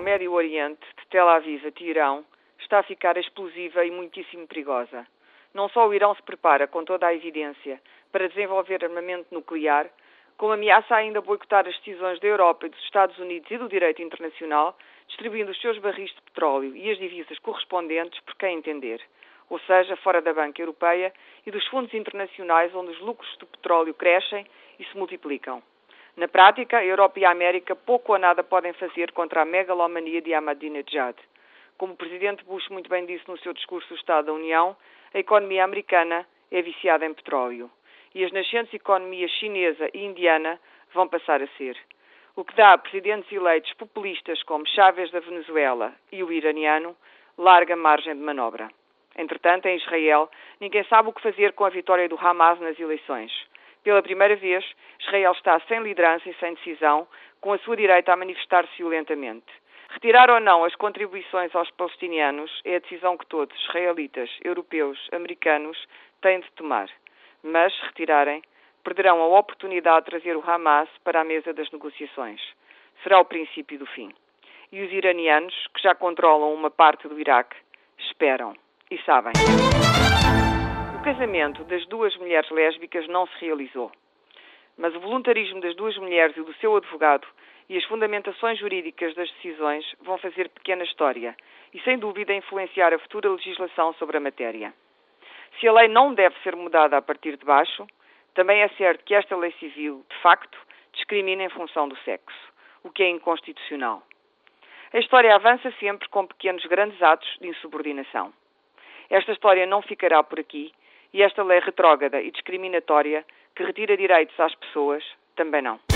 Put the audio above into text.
Médio Oriente, de Tel Aviv a Teherão, está a ficar explosiva e muitíssimo perigosa. Não só o Irão se prepara, com toda a evidência, para desenvolver armamento nuclear, como ameaça ainda boicotar as decisões da Europa e dos Estados Unidos e do direito internacional, distribuindo os seus barris de petróleo e as divisas correspondentes por quem entender, ou seja, fora da banca europeia e dos fundos internacionais onde os lucros do petróleo crescem e se multiplicam. Na prática, a Europa e a América pouco ou nada podem fazer contra a megalomania de Ahmadinejad. Como o presidente Bush muito bem disse no seu discurso do Estado da União, a economia americana é viciada em petróleo e as nascentes economias chinesa e indiana vão passar a ser. O que dá a presidentes eleitos populistas como Chávez da Venezuela e o iraniano larga margem de manobra. Entretanto, em Israel, ninguém sabe o que fazer com a vitória do Hamas nas eleições. Pela primeira vez, Israel está sem liderança e sem decisão, com a sua direita a manifestar-se violentamente. Retirar ou não as contribuições aos palestinianos é a decisão que todos, israelitas, europeus, americanos, têm de tomar. Mas, se retirarem, perderão a oportunidade de trazer o Hamas para a mesa das negociações. Será o princípio do fim. E os iranianos, que já controlam uma parte do Iraque, esperam e sabem casamento das duas mulheres lésbicas não se realizou. Mas o voluntarismo das duas mulheres e do seu advogado e as fundamentações jurídicas das decisões vão fazer pequena história e, sem dúvida, influenciar a futura legislação sobre a matéria. Se a lei não deve ser mudada a partir de baixo, também é certo que esta lei civil, de facto, discrimina em função do sexo, o que é inconstitucional. A história avança sempre com pequenos grandes atos de insubordinação. Esta história não ficará por aqui e esta lei retrógrada e discriminatória, que retira direitos às pessoas, também não.